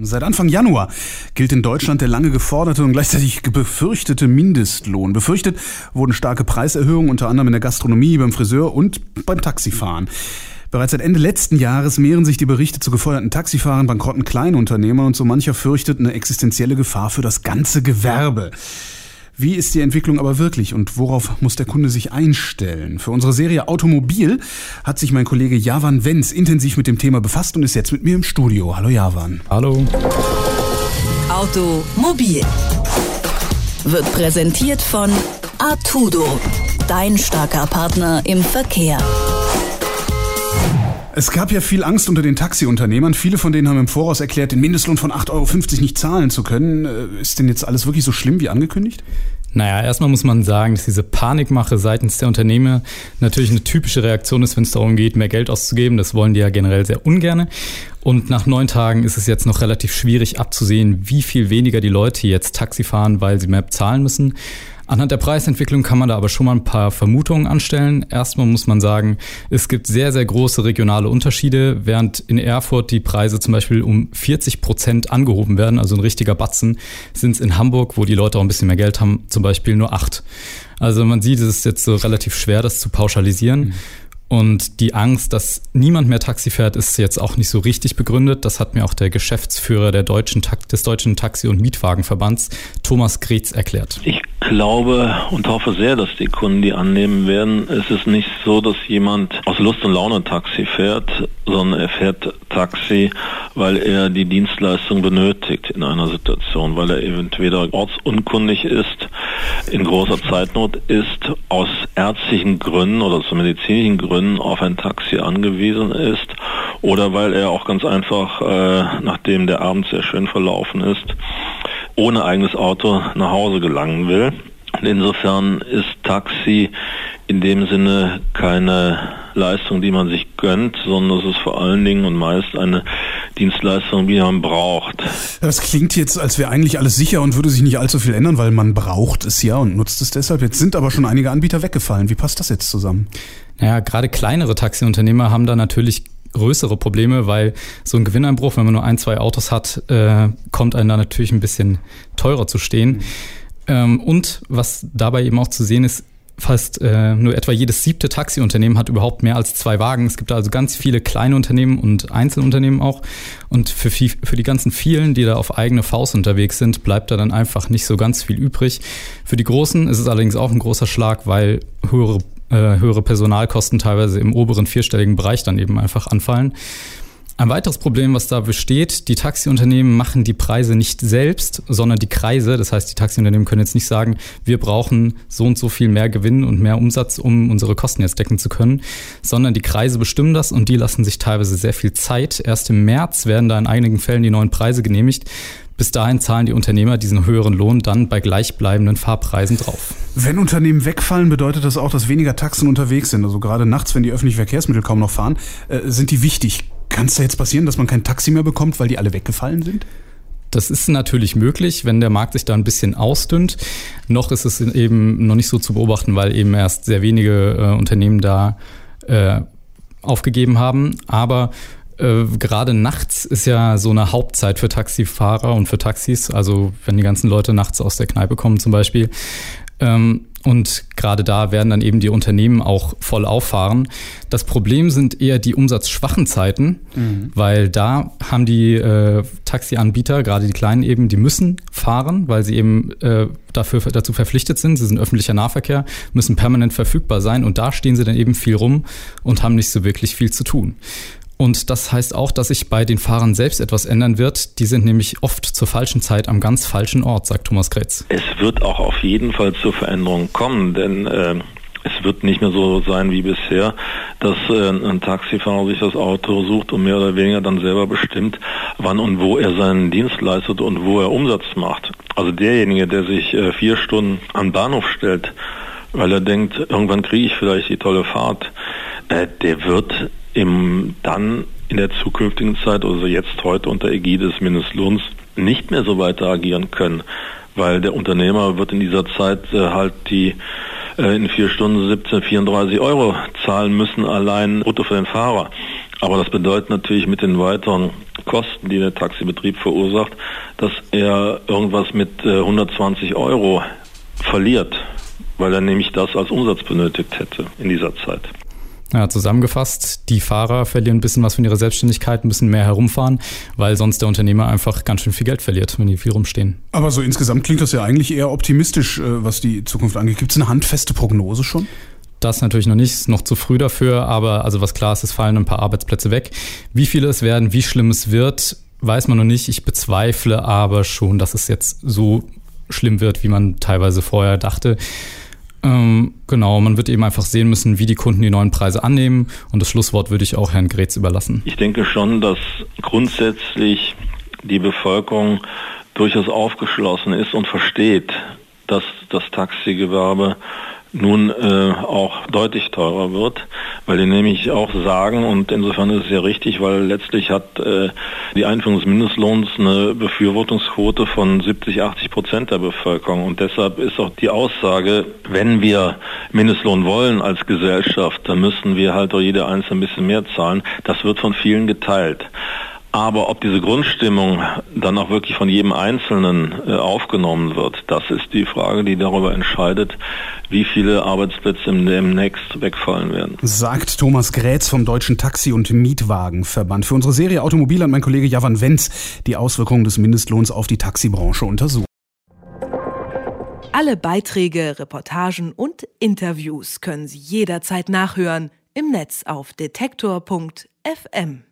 Seit Anfang Januar gilt in Deutschland der lange geforderte und gleichzeitig befürchtete Mindestlohn. Befürchtet wurden starke Preiserhöhungen unter anderem in der Gastronomie, beim Friseur und beim Taxifahren. Bereits seit Ende letzten Jahres mehren sich die Berichte zu gefeuerten Taxifahrern, bankrotten Kleinunternehmern und so mancher fürchtet eine existenzielle Gefahr für das ganze Gewerbe. Wie ist die Entwicklung aber wirklich und worauf muss der Kunde sich einstellen? Für unsere Serie Automobil hat sich mein Kollege Javan Wenz intensiv mit dem Thema befasst und ist jetzt mit mir im Studio. Hallo Javan. Hallo. Automobil wird präsentiert von Artudo, dein starker Partner im Verkehr. Es gab ja viel Angst unter den Taxiunternehmern. Viele von denen haben im Voraus erklärt, den Mindestlohn von 8,50 Euro nicht zahlen zu können. Äh, ist denn jetzt alles wirklich so schlimm wie angekündigt? Naja, erstmal muss man sagen, dass diese Panikmache seitens der Unternehmer natürlich eine typische Reaktion ist, wenn es darum geht, mehr Geld auszugeben. Das wollen die ja generell sehr ungern. Und nach neun Tagen ist es jetzt noch relativ schwierig abzusehen, wie viel weniger die Leute jetzt Taxi fahren, weil sie mehr bezahlen müssen. Anhand der Preisentwicklung kann man da aber schon mal ein paar Vermutungen anstellen. Erstmal muss man sagen, es gibt sehr, sehr große regionale Unterschiede, während in Erfurt die Preise zum Beispiel um 40 Prozent angehoben werden, also ein richtiger Batzen, sind es in Hamburg, wo die Leute auch ein bisschen mehr Geld haben, zum Beispiel nur acht. Also man sieht, es ist jetzt so relativ schwer, das zu pauschalisieren. Mhm. Und die Angst, dass niemand mehr Taxi fährt, ist jetzt auch nicht so richtig begründet. Das hat mir auch der Geschäftsführer der deutschen, des Deutschen Taxi- und Mietwagenverbands, Thomas Gretz, erklärt. Ich glaube und hoffe sehr, dass die Kunden die annehmen werden. Es ist nicht so, dass jemand aus Lust und Laune Taxi fährt, sondern er fährt Taxi, weil er die Dienstleistung benötigt in einer Situation, weil er entweder ortsunkundig ist, in großer Zeitnot ist, aus ärztlichen Gründen oder zu medizinischen Gründen Gründen auf ein Taxi angewiesen ist oder weil er auch ganz einfach, äh, nachdem der Abend sehr schön verlaufen ist, ohne eigenes Auto nach Hause gelangen will. Insofern ist Taxi in dem Sinne keine Leistung, die man sich gönnt, sondern es ist vor allen Dingen und meist eine Dienstleistung, die man braucht. Das klingt jetzt, als wäre eigentlich alles sicher und würde sich nicht allzu viel ändern, weil man braucht es ja und nutzt es deshalb. Jetzt sind aber schon einige Anbieter weggefallen. Wie passt das jetzt zusammen? Naja, gerade kleinere Taxiunternehmer haben da natürlich größere Probleme, weil so ein Gewinneinbruch, wenn man nur ein, zwei Autos hat, äh, kommt einem da natürlich ein bisschen teurer zu stehen. Mhm. Ähm, und was dabei eben auch zu sehen ist, fast äh, nur etwa jedes siebte Taxiunternehmen hat überhaupt mehr als zwei Wagen. Es gibt also ganz viele kleine Unternehmen und Einzelunternehmen auch. Und für, viel, für die ganzen vielen, die da auf eigene Faust unterwegs sind, bleibt da dann einfach nicht so ganz viel übrig. Für die Großen ist es allerdings auch ein großer Schlag, weil höhere äh, höhere Personalkosten teilweise im oberen vierstelligen Bereich dann eben einfach anfallen. Ein weiteres Problem, was da besteht, die Taxiunternehmen machen die Preise nicht selbst, sondern die Kreise. Das heißt, die Taxiunternehmen können jetzt nicht sagen, wir brauchen so und so viel mehr Gewinn und mehr Umsatz, um unsere Kosten jetzt decken zu können, sondern die Kreise bestimmen das und die lassen sich teilweise sehr viel Zeit. Erst im März werden da in einigen Fällen die neuen Preise genehmigt. Bis dahin zahlen die Unternehmer diesen höheren Lohn dann bei gleichbleibenden Fahrpreisen drauf. Wenn Unternehmen wegfallen, bedeutet das auch, dass weniger Taxen unterwegs sind. Also gerade nachts, wenn die öffentlichen Verkehrsmittel kaum noch fahren, äh, sind die wichtig. Kann es da jetzt passieren, dass man kein Taxi mehr bekommt, weil die alle weggefallen sind? Das ist natürlich möglich, wenn der Markt sich da ein bisschen ausdünnt. Noch ist es eben noch nicht so zu beobachten, weil eben erst sehr wenige äh, Unternehmen da äh, aufgegeben haben. Aber äh, gerade nachts ist ja so eine Hauptzeit für Taxifahrer und für Taxis. Also wenn die ganzen Leute nachts aus der Kneipe kommen zum Beispiel. Ähm, und gerade da werden dann eben die Unternehmen auch voll auffahren. Das Problem sind eher die umsatzschwachen Zeiten, mhm. weil da haben die äh, Taxianbieter, gerade die kleinen eben, die müssen fahren, weil sie eben äh, dafür, dazu verpflichtet sind. Sie sind öffentlicher Nahverkehr, müssen permanent verfügbar sein und da stehen sie dann eben viel rum und haben nicht so wirklich viel zu tun. Und das heißt auch, dass sich bei den Fahrern selbst etwas ändern wird. Die sind nämlich oft zur falschen Zeit am ganz falschen Ort, sagt Thomas Kretz. Es wird auch auf jeden Fall zur Veränderung kommen, denn äh, es wird nicht mehr so sein wie bisher, dass äh, ein Taxifahrer sich das Auto sucht und mehr oder weniger dann selber bestimmt, wann und wo er seinen Dienst leistet und wo er Umsatz macht. Also derjenige, der sich äh, vier Stunden am Bahnhof stellt, weil er denkt, irgendwann kriege ich vielleicht die tolle Fahrt, der wird im dann in der zukünftigen Zeit, also jetzt heute unter Ägide des Mindestlohns, nicht mehr so weiter agieren können, weil der Unternehmer wird in dieser Zeit äh, halt die äh, in vier Stunden 17, 34 Euro zahlen müssen, allein brutto für den Fahrer. Aber das bedeutet natürlich mit den weiteren Kosten, die der Taxibetrieb verursacht, dass er irgendwas mit 120 äh, Euro verliert, weil er nämlich das als Umsatz benötigt hätte in dieser Zeit. Ja, zusammengefasst, die Fahrer verlieren ein bisschen was von ihrer Selbstständigkeit, müssen mehr herumfahren, weil sonst der Unternehmer einfach ganz schön viel Geld verliert, wenn die viel rumstehen. Aber so insgesamt klingt das ja eigentlich eher optimistisch, äh, was die Zukunft angeht. Gibt es eine handfeste Prognose schon? Das natürlich noch nicht, ist noch zu früh dafür, aber also was klar ist, es fallen ein paar Arbeitsplätze weg. Wie viele es werden, wie schlimm es wird, weiß man noch nicht. Ich bezweifle aber schon, dass es jetzt so schlimm wird, wie man teilweise vorher dachte. Ähm, genau, man wird eben einfach sehen müssen, wie die Kunden die neuen Preise annehmen. Und das Schlusswort würde ich auch Herrn Gretz überlassen. Ich denke schon, dass grundsätzlich die Bevölkerung durchaus aufgeschlossen ist und versteht, dass das Taxigewerbe nun äh, auch deutlich teurer wird, weil die nämlich auch sagen, und insofern ist es ja richtig, weil letztlich hat äh, die Einführung des Mindestlohns eine Befürwortungsquote von 70, 80 Prozent der Bevölkerung. Und deshalb ist auch die Aussage, wenn wir Mindestlohn wollen als Gesellschaft, dann müssen wir halt auch jeder Einzelne ein bisschen mehr zahlen. Das wird von vielen geteilt. Aber ob diese Grundstimmung dann auch wirklich von jedem Einzelnen äh, aufgenommen wird, das ist die Frage, die darüber entscheidet, wie viele Arbeitsplätze demnächst wegfallen werden. Sagt Thomas Grätz vom Deutschen Taxi- und Mietwagenverband. Für unsere Serie Automobil hat mein Kollege Javan Wenz die Auswirkungen des Mindestlohns auf die Taxibranche untersucht. Alle Beiträge, Reportagen und Interviews können Sie jederzeit nachhören im Netz auf detektor.fm.